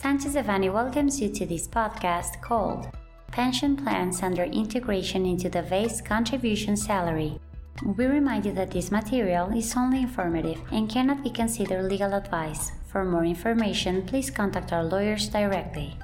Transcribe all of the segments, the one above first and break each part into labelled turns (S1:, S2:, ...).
S1: Sanchez welcomes you to this podcast called Pension Plans Under Integration into the Base Contribution Salary. We remind you that this material is only informative and cannot be considered legal advice. For more information, please contact our lawyers directly.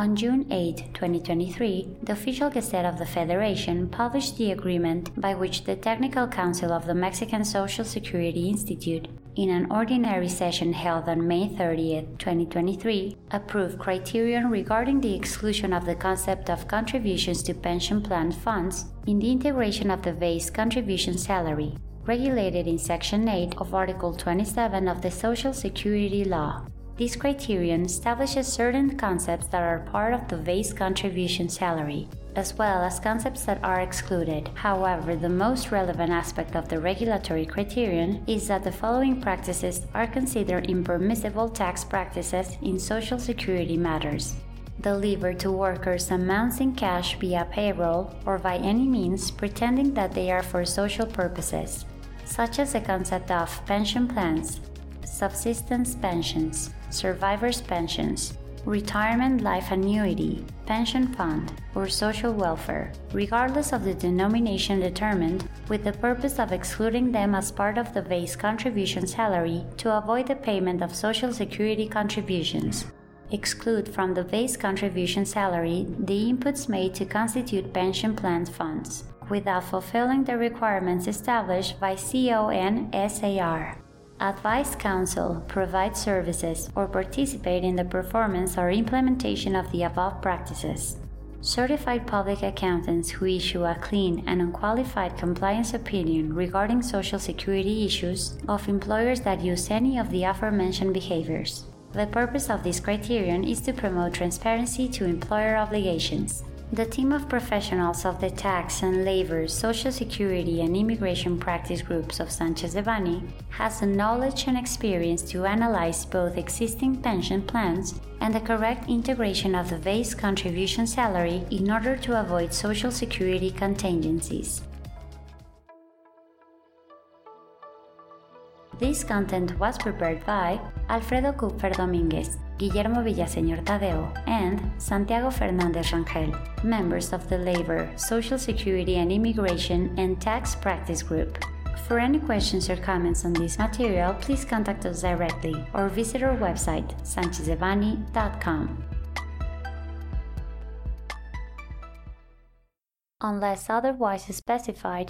S1: On June 8, 2023, the official Gazette of the Federation published the agreement by which the Technical Council of the Mexican Social Security Institute, in an ordinary session held on May 30, 2023, approved criterion regarding the exclusion of the concept of contributions to pension plan funds in the integration of the base contribution salary, regulated in Section 8 of Article 27 of the Social Security Law. This criterion establishes certain concepts that are part of the base contribution salary, as well as concepts that are excluded. However, the most relevant aspect of the regulatory criterion is that the following practices are considered impermissible tax practices in Social Security matters. Deliver to workers amounts in cash via payroll or by any means pretending that they are for social purposes, such as the concept of pension plans, subsistence pensions, survivors' pensions, retirement life annuity, pension fund, or social welfare, regardless of the denomination determined, with the purpose of excluding them as part of the base contribution salary to avoid the payment of Social Security contributions. Exclude from the base contribution salary the inputs made to constitute pension plan funds, without fulfilling the requirements established by CONSAR advise counsel, provide services, or participate in the performance or implementation of the above practices. Certified public accountants who issue a clean and unqualified compliance opinion regarding Social Security issues of employers that use any of the aforementioned behaviors. The purpose of this criterion is to promote transparency to employer obligations. The team of professionals of the tax and labor, social security, and immigration practice groups of Sanchez Devanny has the knowledge and experience to analyze both existing pension plans and the correct integration of the base contribution salary in order to avoid social security contingencies. This content was prepared by Alfredo Kupfer Dominguez, Guillermo Villaseñor Tadeo, and Santiago Fernandez Rangel, members of the Labor, Social Security and Immigration and Tax Practice Group. For any questions or comments on this material, please contact us directly or visit our website, sanchezdevanny.com. Unless otherwise specified,